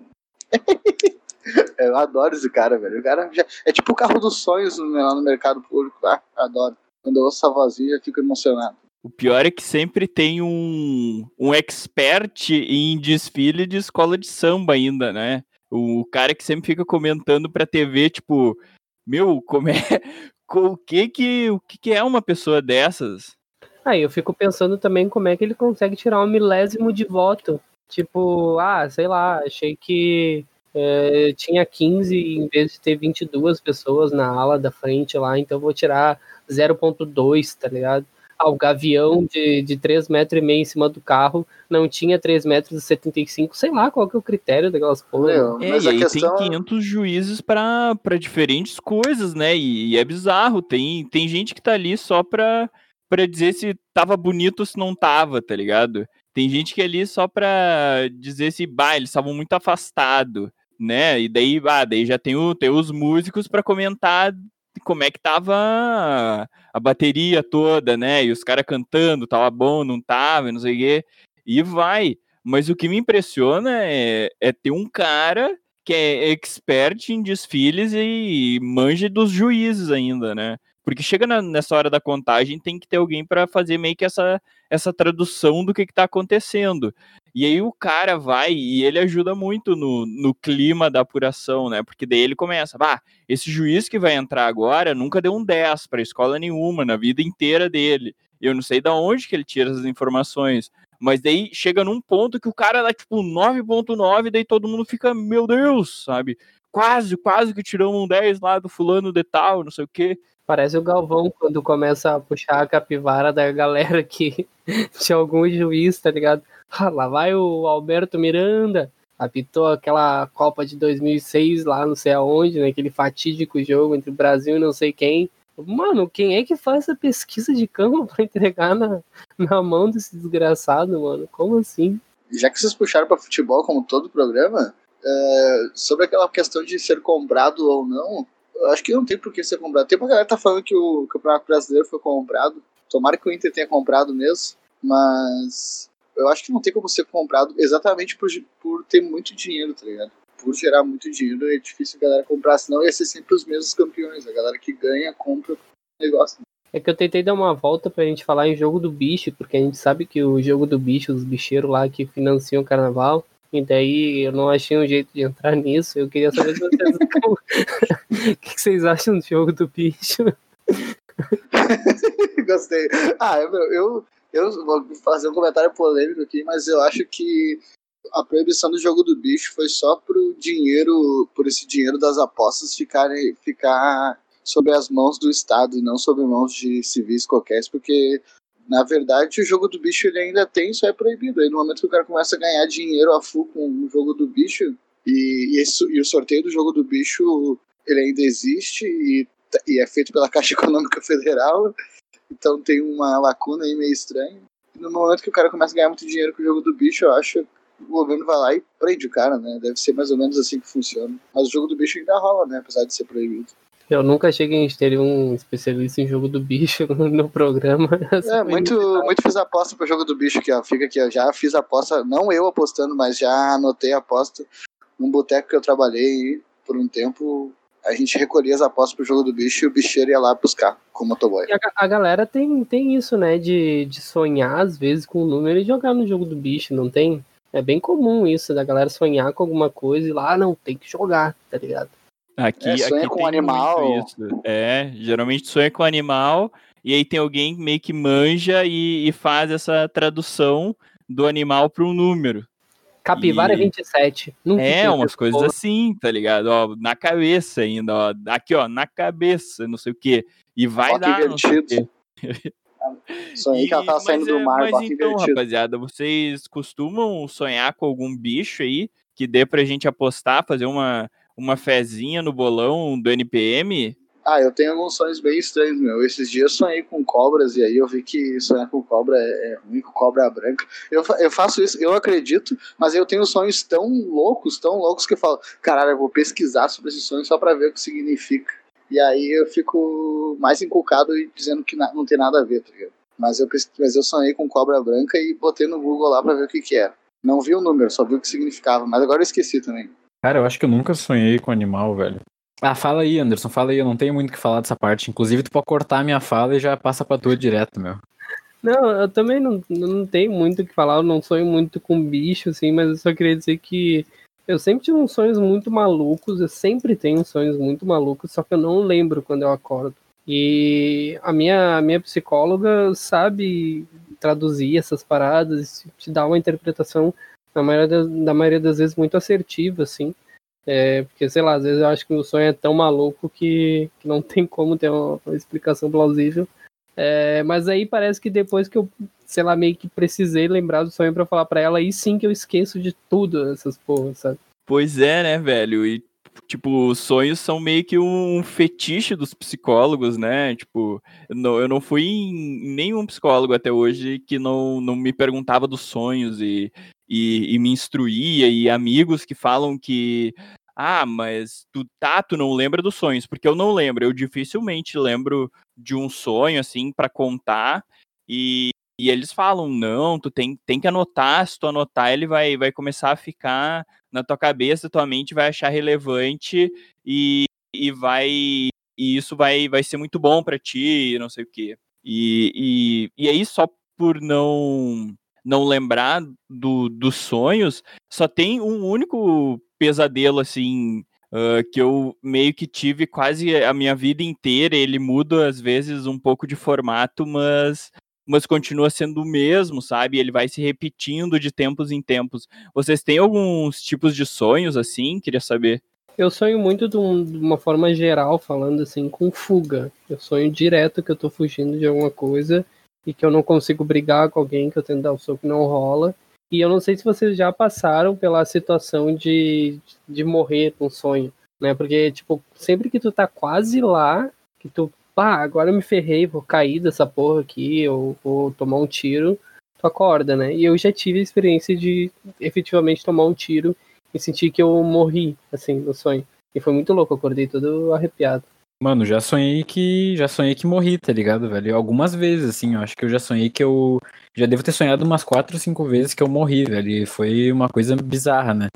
(laughs) (laughs) Eu adoro esse cara, velho. O cara já... é tipo o carro dos sonhos lá no mercado público. Ah, adoro. Quando eu ouço essa vozinha, eu fico emocionado. O pior é que sempre tem um, um expert em desfile de escola de samba ainda, né? O cara que sempre fica comentando pra TV, tipo, meu, como é. (laughs) O que que, o que, que é uma pessoa dessas? Aí eu fico pensando também como é que ele consegue tirar um milésimo de voto. Tipo, ah, sei lá, achei que é, tinha 15 em vez de ter 22 pessoas na ala da frente lá, então vou tirar 0.2, tá ligado? Ah, o gavião de, de 3 metros e meio em cima do carro não tinha 3 metros e 75, sei lá qual que é o critério daquelas coisas. É, e aí questão... tem 500 juízes para diferentes coisas, né? E, e, é bizarro, tem, tem gente que tá ali só pra, pra dizer se tava bonito ou se não tava, tá ligado? Tem gente que é ali só pra dizer se, bah, eles estavam muito afastados né? E daí, ah, daí já tem, o, tem os músicos para comentar como é que tava a bateria toda, né? E os caras cantando, tava bom, não tava, não sei o quê. E vai. Mas o que me impressiona é, é ter um cara que é expert em desfiles e manja dos juízes ainda, né? Porque chega na, nessa hora da contagem, tem que ter alguém para fazer meio que essa, essa tradução do que, está acontecendo. E aí o cara vai e ele ajuda muito no, no clima da apuração, né? Porque daí ele começa, bah, esse juiz que vai entrar agora nunca deu um 10 para escola nenhuma na vida inteira dele. Eu não sei da onde que ele tira essas informações. Mas daí chega num ponto que o cara dá tipo 9.9, daí todo mundo fica, meu Deus, sabe? Quase, quase que tirou um 10 lá do fulano de tal, não sei o quê. Parece o Galvão quando começa a puxar a capivara da galera que (laughs) tinha algum juiz, tá ligado? Ah, lá vai o Alberto Miranda, apitou aquela Copa de 2006 lá não sei aonde, né, aquele fatídico jogo entre o Brasil e não sei quem. Mano, quem é que faz essa pesquisa de campo (laughs) pra entregar na, na mão desse desgraçado, mano? Como assim? Já que vocês puxaram para futebol como todo o programa, é, sobre aquela questão de ser comprado ou não, acho que não tem por que ser comprado. Tem uma galera que tá falando que o Campeonato Brasileiro foi comprado. Tomara que o Inter tenha comprado mesmo. Mas eu acho que não tem como ser comprado exatamente por, por ter muito dinheiro, tá ligado? Por gerar muito dinheiro é difícil a galera comprar, senão ia ser sempre os mesmos campeões. A galera que ganha, compra o negócio. É que eu tentei dar uma volta pra gente falar em jogo do bicho, porque a gente sabe que o jogo do bicho, os bicheiros lá que financiam o carnaval, e daí eu não achei um jeito de entrar nisso. Eu queria saber se vocês. (laughs) (laughs) o que vocês acham do jogo do bicho? (laughs) Gostei. Ah, eu, eu, eu vou fazer um comentário polêmico aqui, mas eu acho que a proibição do jogo do bicho foi só pro dinheiro, por esse dinheiro das apostas ficarem, ficar sobre as mãos do Estado e não sobre mãos de civis qualquer, porque na verdade o jogo do bicho ele ainda tem, só é proibido. Aí no momento que o cara começa a ganhar dinheiro a full com o jogo do bicho e, e, esse, e o sorteio do jogo do bicho ele ainda existe e, e é feito pela Caixa Econômica Federal, então tem uma lacuna aí meio estranha. E no momento que o cara começa a ganhar muito dinheiro com o jogo do bicho, eu acho o governo vai lá e prende o cara, né? Deve ser mais ou menos assim que funciona. Mas o jogo do bicho ainda rola, né? Apesar de ser proibido. Eu nunca achei que a gente teria um especialista em jogo do bicho (laughs) no programa. É, muito, muito fiz aposta pro jogo do bicho aqui, ó. Fica aqui, ó. Já fiz aposta, não eu apostando, mas já anotei a aposta num boteco que eu trabalhei por um tempo. A gente recolhia as apostas pro jogo do bicho e o bicheiro ia lá buscar com o motoboy. A, a, galera tem, tem isso, né? De, de sonhar, às vezes, com o número e jogar no jogo do bicho, não tem? É bem comum isso, da galera sonhar com alguma coisa e lá, ah, não, tem que jogar, tá ligado? Aqui, é, sonha aqui com animal. Isso. É, geralmente sonha com animal e aí tem alguém meio que manja e, e faz essa tradução do animal para um número. Capivara e... 27. Nunca é, umas coisas porra. assim, tá ligado? Ó, na cabeça ainda, ó. Aqui, ó, na cabeça, não sei o quê. E vai dar. Sonhei que ela tava saindo do é, mar, mas então, invertido. rapaziada, vocês costumam sonhar com algum bicho aí que dê pra gente apostar, fazer uma, uma fezinha no bolão do NPM? Ah, eu tenho alguns sonhos bem estranhos, meu. Esses dias eu sonhei com cobras e aí eu vi que sonhar com cobra é, é ruim, com cobra branca. Eu, eu faço isso, eu acredito, mas eu tenho sonhos tão loucos, tão loucos que eu falo, caralho, eu vou pesquisar sobre esses sonhos só pra ver o que significa. E aí eu fico mais inculcado e dizendo que não tem nada a ver, tá ligado? Mas eu, mas eu sonhei com cobra branca e botei no Google lá pra ver o que que era. Não vi o número, só vi o que significava, mas agora eu esqueci também. Cara, eu acho que eu nunca sonhei com animal, velho. Ah, fala aí, Anderson, fala aí, eu não tenho muito o que falar dessa parte. Inclusive, tu pode cortar a minha fala e já passa pra tua direto, meu. Não, eu também não, não tenho muito o que falar, eu não sonho muito com bicho, assim, mas eu só queria dizer que eu sempre tive uns sonhos muito malucos, eu sempre tenho sonhos muito malucos, só que eu não lembro quando eu acordo. E a minha, a minha psicóloga sabe traduzir essas paradas, te dar uma interpretação, na maioria, das, na maioria das vezes, muito assertiva, assim. É, porque, sei lá, às vezes eu acho que o sonho é tão maluco que, que não (laughs) tem como ter uma, uma explicação plausível. É, mas aí parece que depois que eu, sei lá, meio que precisei lembrar do sonho para falar para ela, aí sim que eu esqueço de tudo essas porras, sabe? Pois é, né, velho? E, tipo, os sonhos são meio que um fetiche dos psicólogos, né? Tipo, eu não, eu não fui em nenhum psicólogo até hoje que não, não me perguntava dos sonhos e, e, e me instruía, e amigos que falam que ah, mas tu tá, tu não lembra dos sonhos, porque eu não lembro, eu dificilmente lembro de um sonho assim para contar e, e eles falam, não, tu tem, tem que anotar, se tu anotar ele vai, vai começar a ficar na tua cabeça, tua mente vai achar relevante e, e vai e isso vai, vai ser muito bom para ti, não sei o quê. E, e, e aí só por não não lembrar do, dos sonhos, só tem um único pesadelo assim Uh, que eu meio que tive quase a minha vida inteira. Ele muda às vezes um pouco de formato, mas mas continua sendo o mesmo, sabe? Ele vai se repetindo de tempos em tempos. Vocês têm alguns tipos de sonhos assim? Queria saber. Eu sonho muito de, um, de, uma forma geral, falando assim, com fuga. Eu sonho direto que eu tô fugindo de alguma coisa e que eu não consigo brigar com alguém, que eu tento dar o soco não rola. E eu não sei se vocês já passaram pela situação de, de morrer com sonho, né? Porque, tipo, sempre que tu tá quase lá, que tu, pá, agora eu me ferrei, vou cair dessa porra aqui, ou vou tomar um tiro, tu acorda, né? E eu já tive a experiência de efetivamente tomar um tiro e sentir que eu morri, assim, no sonho. E foi muito louco, acordei todo arrepiado. Mano, já sonhei que já sonhei que morri, tá ligado, velho? Algumas vezes, assim, eu acho que eu já sonhei que eu já devo ter sonhado umas quatro ou cinco vezes que eu morri, velho. E foi uma coisa bizarra, né?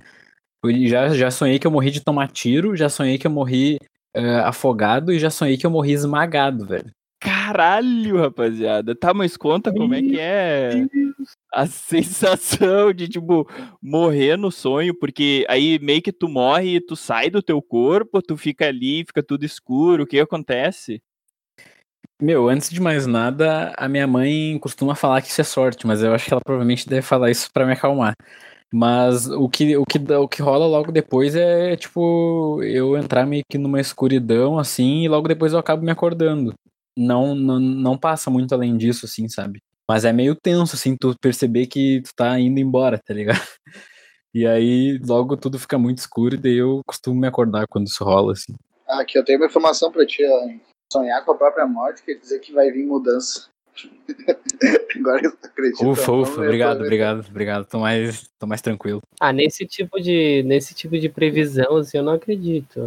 Eu já, já sonhei que eu morri de tomar tiro, já sonhei que eu morri uh, afogado e já sonhei que eu morri esmagado, velho. Caralho, rapaziada. Tá, mas conta como é que é a (laughs) sensação de, tipo, morrer no sonho, porque aí meio que tu morre, tu sai do teu corpo, tu fica ali, fica tudo escuro, o que acontece? Meu, antes de mais nada, a minha mãe costuma falar que isso é sorte, mas eu acho que ela provavelmente deve falar isso para me acalmar. Mas o que, o, que, o que rola logo depois é, tipo, eu entrar meio que numa escuridão, assim, e logo depois eu acabo me acordando. Não, não, não passa muito além disso, assim, sabe? Mas é meio tenso, assim, tu perceber que tu tá indo embora, tá ligado? (laughs) E aí logo tudo fica muito escuro e daí eu costumo me acordar quando isso rola, assim. Ah, aqui eu tenho uma informação pra ti, ó. Sonhar com a própria morte quer dizer que vai vir mudança. (laughs) Agora eu acredito. Ufa, ufa, obrigado, obrigado, obrigado. Tô mais, tô mais tranquilo. Ah, nesse tipo de, nesse tipo de previsão, assim, eu não acredito.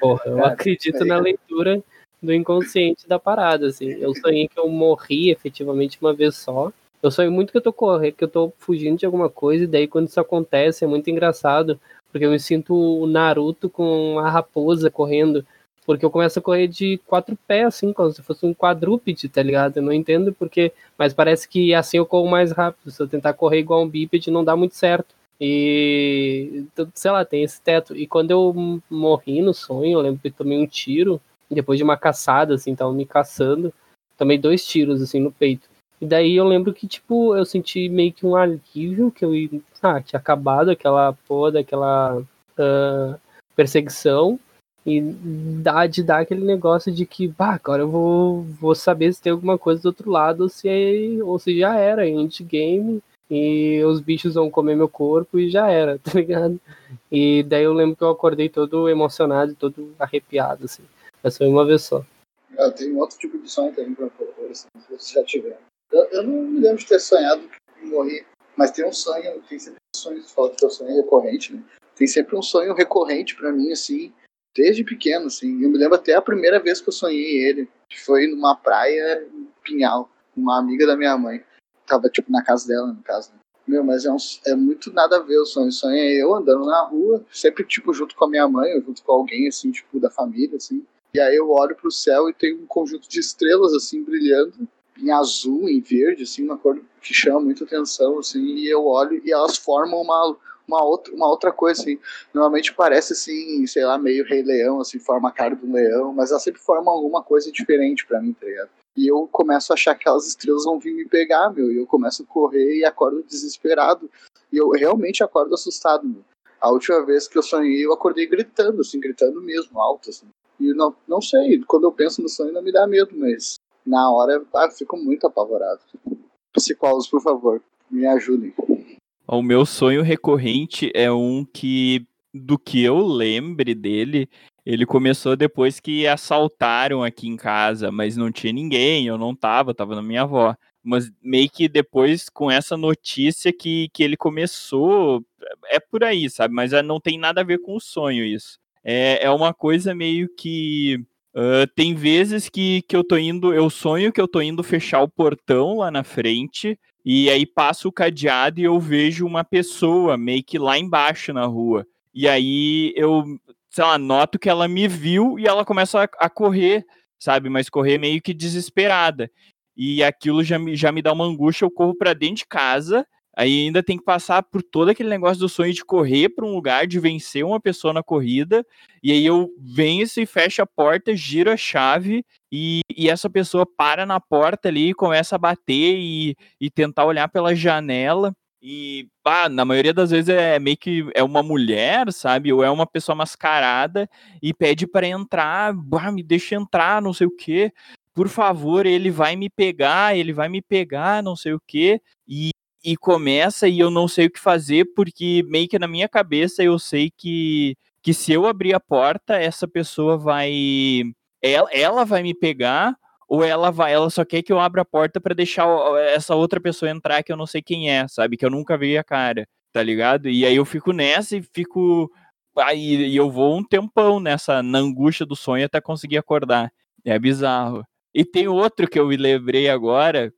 Porra, eu acredito na leitura do inconsciente da parada, assim. Eu sonhei que eu morri efetivamente uma vez só. Eu sonho muito que eu tô correndo, que eu tô fugindo de alguma coisa, e daí quando isso acontece é muito engraçado, porque eu me sinto o Naruto com a raposa correndo. Porque eu começo a correr de quatro pés, assim, como se fosse um quadrúpede, tá ligado? Eu não entendo porque. Mas parece que assim eu corro mais rápido. Se eu tentar correr igual um bípede, não dá muito certo. E. Sei lá, tem esse teto. E quando eu morri no sonho, eu lembro que tomei um tiro. Depois de uma caçada, assim, tava me caçando. Tomei dois tiros, assim, no peito. E daí eu lembro que, tipo, eu senti meio que um alívio, que eu ah, tinha acabado aquela porra daquela uh, perseguição e dá de dar aquele negócio de que, bah, agora eu vou, vou saber se tem alguma coisa do outro lado ou se, é, ou se já era, endgame, e os bichos vão comer meu corpo e já era, (laughs) tá ligado? E daí eu lembro que eu acordei todo emocionado, todo arrepiado, assim. Mas foi uma vez só. Eu tenho outro tipo de sonho também pra propor, assim, se vocês já tiveram. Eu, eu, não me lembro de ter sonhado que morri, mas tem um sonho, tem sempre um sonho, você fala que o sonho é recorrente, né? Tem sempre um sonho recorrente para mim, assim, desde pequeno, assim. Eu me lembro até a primeira vez que eu sonhei ele, que foi numa praia em Pinhal, uma amiga da minha mãe. Tava, tipo, na casa dela, no caso. Né? Meu, mas é, um, é muito nada a ver o sonho. O sonho é eu andando na rua, sempre, tipo, junto com a minha mãe, ou junto com alguém, assim, tipo, da família, assim. E aí eu olho pro céu e tem um conjunto de estrelas, assim, brilhando, em azul, em verde, assim, uma cor que chama muita atenção, assim, e eu olho e elas formam uma, uma outra, uma outra coisa, assim. Normalmente parece, assim, sei lá, meio Rei Leão, assim, forma a cara do leão, mas ela sempre forma alguma coisa diferente para mim, tá ligado? E eu começo a achar que aquelas estrelas vão vir me pegar, meu, e eu começo a correr e acordo desesperado. E eu realmente acordo assustado, meu. A última vez que eu sonhei, eu acordei gritando, assim, gritando mesmo, alto, assim. E não, não sei, quando eu penso no sonho não me dá medo, mas na hora ah, fico muito apavorado. Psicólogos, por favor, me ajudem. O meu sonho recorrente é um que, do que eu lembre dele, ele começou depois que assaltaram aqui em casa, mas não tinha ninguém, eu não tava, tava na minha avó. Mas meio que depois, com essa notícia que, que ele começou, é por aí, sabe? Mas é, não tem nada a ver com o sonho isso. É, é uma coisa meio que. Uh, tem vezes que, que eu tô indo, eu sonho que eu tô indo fechar o portão lá na frente, e aí passo o cadeado e eu vejo uma pessoa meio que lá embaixo na rua. E aí eu, sei lá, noto que ela me viu e ela começa a, a correr, sabe? Mas correr meio que desesperada. E aquilo já me, já me dá uma angústia, eu corro para dentro de casa Aí ainda tem que passar por todo aquele negócio do sonho de correr para um lugar, de vencer uma pessoa na corrida. E aí eu venço e fecho a porta, giro a chave e, e essa pessoa para na porta ali, começa a bater e, e tentar olhar pela janela. E pá, na maioria das vezes é meio que é uma mulher, sabe? Ou é uma pessoa mascarada e pede para entrar, me deixa entrar, não sei o quê. Por favor, ele vai me pegar, ele vai me pegar, não sei o quê. E e começa e eu não sei o que fazer, porque meio que na minha cabeça eu sei que, que se eu abrir a porta, essa pessoa vai. Ela, ela vai me pegar, ou ela vai, ela só quer que eu abra a porta para deixar essa outra pessoa entrar que eu não sei quem é, sabe? Que eu nunca vi a cara, tá ligado? E aí eu fico nessa e fico. Aí e eu vou um tempão nessa, na angústia do sonho até conseguir acordar. É bizarro. E tem outro que eu me lembrei agora,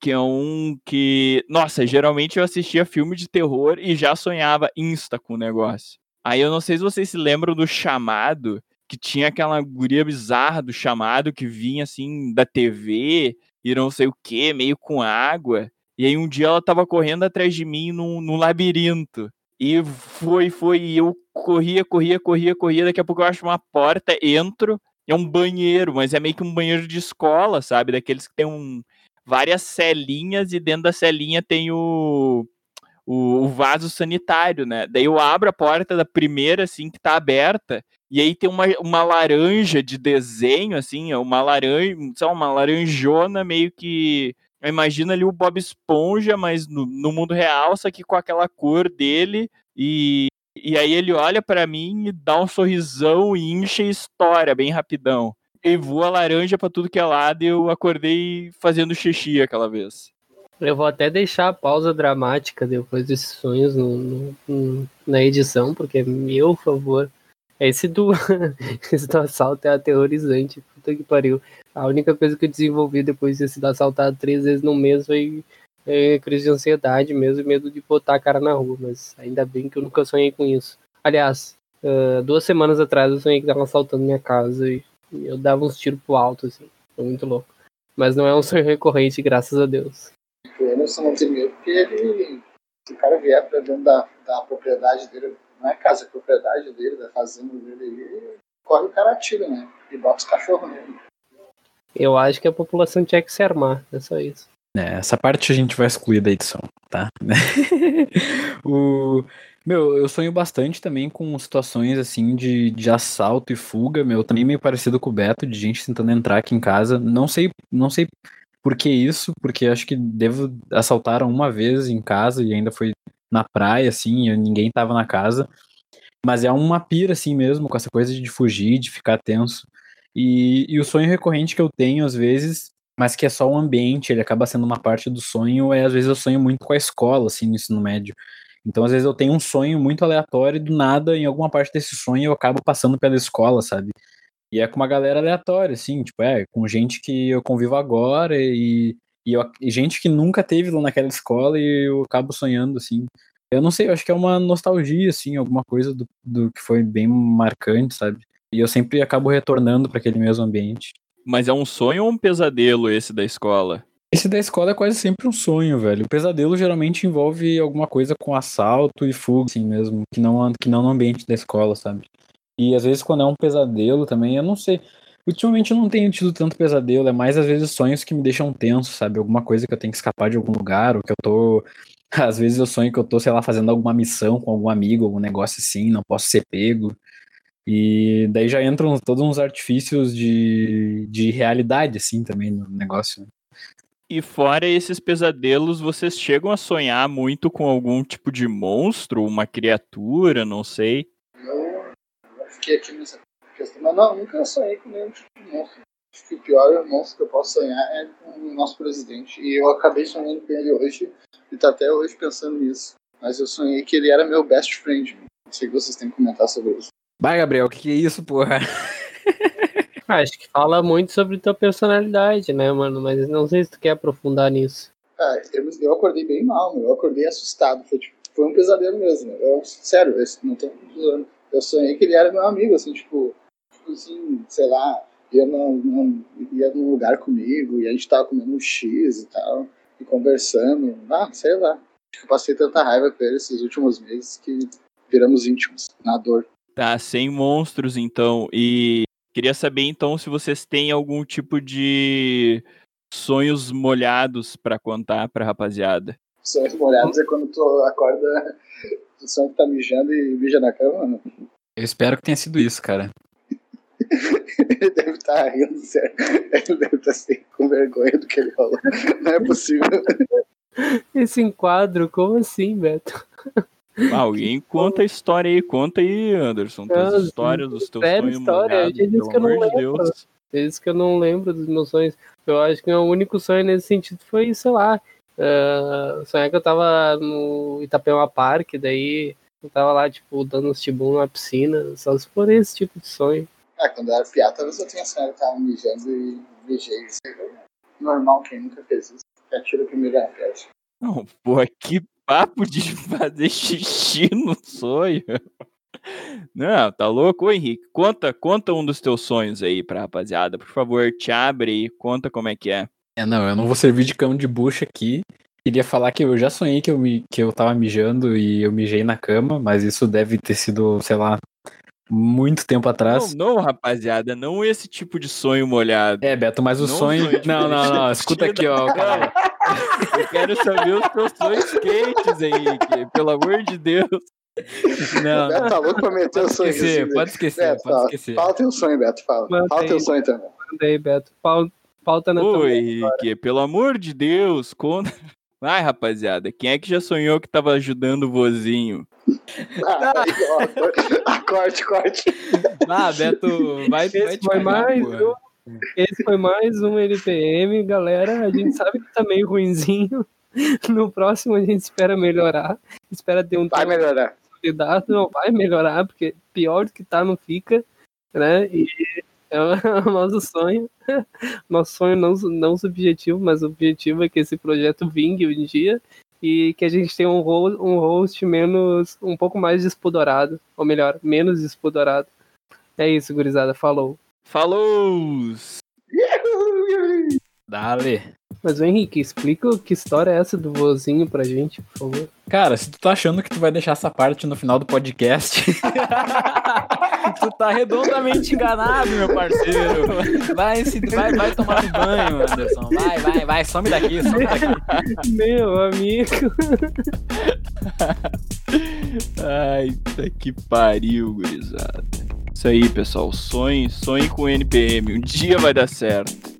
que é um que, nossa, geralmente eu assistia filme de terror e já sonhava insta com o negócio. Aí eu não sei se vocês se lembram do chamado, que tinha aquela guria bizarra do chamado que vinha assim da TV e não sei o que, meio com água. E aí um dia ela tava correndo atrás de mim num, num labirinto. E foi, foi, e eu corria, corria, corria, corria. Daqui a pouco eu acho uma porta, entro, é um banheiro, mas é meio que um banheiro de escola, sabe? Daqueles que tem um, várias celinhas e dentro da celinha tem o, o, o, vaso sanitário, né? Daí eu abro a porta da primeira, assim, que tá aberta, e aí tem uma, uma laranja de desenho, assim, uma laranja, lá, uma laranjona meio que Imagina ali o Bob Esponja, mas no, no mundo real, só que com aquela cor dele. E, e aí ele olha para mim e dá um sorrisão e enche a história bem rapidão. E voa laranja para tudo que é lado e eu acordei fazendo xixi aquela vez. Eu vou até deixar a pausa dramática depois desses sonhos no, no, na edição, porque, meu favor, esse do, (laughs) esse do assalto é aterrorizante. Puta que pariu. A única coisa que eu desenvolvi depois de sido assaltado três vezes no mês foi é, crise de ansiedade mesmo, medo de botar a cara na rua. Mas ainda bem que eu nunca sonhei com isso. Aliás, uh, duas semanas atrás eu sonhei que estavam assaltando minha casa e eu dava uns tiros pro alto, assim. Foi muito louco. Mas não é um sonho recorrente, graças a Deus. O Emerson não tem medo porque ele, se o cara vier pra dentro da, da propriedade dele, não é casa, é propriedade dele, da fazenda dele, ele corre o cara atira, né? E bota os cachorros nele. Eu acho que a população tinha que se armar, é só isso. É, essa parte a gente vai excluir da edição, tá? (laughs) o, meu, eu sonho bastante também com situações assim de, de assalto e fuga, meu, também meio parecido com o Beto, de gente tentando entrar aqui em casa. Não sei, não sei por que isso, porque acho que devo assaltaram uma vez em casa e ainda foi na praia, assim, ninguém tava na casa. Mas é uma pira, assim mesmo, com essa coisa de fugir, de ficar tenso. E, e o sonho recorrente que eu tenho, às vezes, mas que é só o ambiente, ele acaba sendo uma parte do sonho, é às vezes eu sonho muito com a escola, assim, no ensino médio. Então, às vezes, eu tenho um sonho muito aleatório e do nada, em alguma parte desse sonho, eu acabo passando pela escola, sabe? E é com uma galera aleatória, assim, tipo, é, com gente que eu convivo agora e, e, eu, e gente que nunca teve lá naquela escola e eu acabo sonhando, assim. Eu não sei, eu acho que é uma nostalgia, assim, alguma coisa do, do que foi bem marcante, sabe? E eu sempre acabo retornando para aquele mesmo ambiente. Mas é um sonho ou um pesadelo esse da escola? Esse da escola é quase sempre um sonho, velho. O pesadelo geralmente envolve alguma coisa com assalto e fuga, assim mesmo, que não, que não no ambiente da escola, sabe? E às vezes quando é um pesadelo também, eu não sei. Ultimamente eu não tenho tido tanto pesadelo, é mais às vezes sonhos que me deixam tenso, sabe? Alguma coisa que eu tenho que escapar de algum lugar, ou que eu tô. (laughs) Às vezes eu sonho que eu tô, sei lá, fazendo alguma missão com algum amigo, algum negócio assim, não posso ser pego. E daí já entram todos uns artifícios de, de realidade, assim, também no negócio. E fora esses pesadelos, vocês chegam a sonhar muito com algum tipo de monstro, uma criatura, não sei? Eu, eu fiquei aqui nessa questão, mas não, nunca sonhei com nenhum tipo de monstro. Acho que o pior monstro que eu posso sonhar é com o nosso presidente. E eu acabei sonhando com ele hoje, e tá até hoje pensando nisso. Mas eu sonhei que ele era meu best friend. Não sei o que vocês têm que comentar sobre isso. Vai, Gabriel, o que, que é isso, porra? (laughs) Ah, acho que fala muito sobre tua personalidade, né, mano? Mas não sei se tu quer aprofundar nisso. Ah, eu, eu acordei bem mal, meu. Eu acordei assustado. Foi, tipo, foi um pesadelo mesmo. Eu, sério, eu não tô usando. Eu sonhei que ele era meu amigo, assim, tipo, tipo assim, sei lá, ia, num, ia num lugar comigo e a gente tava comendo um X e tal, e conversando. Ah, sei lá. Eu passei tanta raiva com ele esses últimos meses que viramos íntimos, na dor. Tá, sem monstros então. E queria saber então se vocês têm algum tipo de sonhos molhados para contar pra rapaziada. Sonhos molhados é quando tu acorda, (laughs) tu sonha que tá mijando e mija na cama, né? Eu espero que tenha sido isso, cara. (laughs) ele deve estar tá rindo, sério. Ele deve estar tá assim, com vergonha do que ele falou. Não é possível. Esse enquadro, como assim, Beto? Alguém conta a história aí, conta aí, Anderson. Tuas histórias dos teus sonhos história, que eu não pelo amor de lembro. Deus. Isso que eu não lembro dos meus sonhos. Eu acho que o meu único sonho nesse sentido foi, sei lá, uh, sonhar que eu tava no Itapema Park, daí eu tava lá, tipo, dando uns tibum numa piscina, só se for esse tipo de sonho. Ah, quando eu era piada, talvez eu tenha sonhado que tava mijando e mijei. Isso normal, quem nunca fez isso. atira primeiro a pedra. Não, pô, que papo de (laughs) fazer xixi no sonho. Não, tá louco? Ô, Henrique, conta, conta um dos teus sonhos aí pra rapaziada. Por favor, te abre e conta como é que é. É, não, eu não vou servir de cão de bucha aqui. Queria falar que eu já sonhei que eu, me, que eu tava mijando e eu mijei na cama, mas isso deve ter sido, sei lá, muito tempo atrás. Não, não, rapaziada, não esse tipo de sonho molhado. É, Beto, mas o Não sonho. sonho Não, não, não. (laughs) Escuta aqui, ó. cara. Eu quero saber os teus sonhos quentes, Henrique. Pelo amor de Deus. Não, Beto tá louco pra meter o sonho. esquecer, assim, pode esquecer, Beto, pode fala, esquecer. fala teu sonho, Beto. Fala, Mantém. fala teu sonho também. Manda aí, Beto. Pau- Pauta na tua Ô, Henrique, pelo amor de Deus, conta. Vai, rapaziada, quem é que já sonhou que tava ajudando o vozinho? Ah, ó, (laughs) corte, corte. Ah, Beto, vai, Esse vai te foi mais porra. Esse foi mais um LPM, galera. A gente sabe que tá meio ruinzinho. No próximo a gente espera melhorar. Espera ter um Vai melhorar. convidado, não vai melhorar, porque pior do que tá não fica, né? E é (laughs) o nosso sonho. Nosso sonho não, não subjetivo, mas o objetivo é que esse projeto vingue um dia e que a gente tenha um, um host menos, um pouco mais despudorado, ou melhor, menos despudorado. É isso, gurizada, falou. Falou! Dale. Mas, Henrique, explica que história é essa do vozinho pra gente, por favor. Cara, se tu tá achando que tu vai deixar essa parte no final do podcast, (laughs) tu tá redondamente enganado, meu parceiro. Vai, se, vai, vai tomar um banho, Anderson. Vai, vai, vai, some daqui, some daqui. Meu amigo. Ai, tá que pariu, gurizada. Isso aí, pessoal. Sonhe, sonhe com o NPM. Um dia vai dar certo.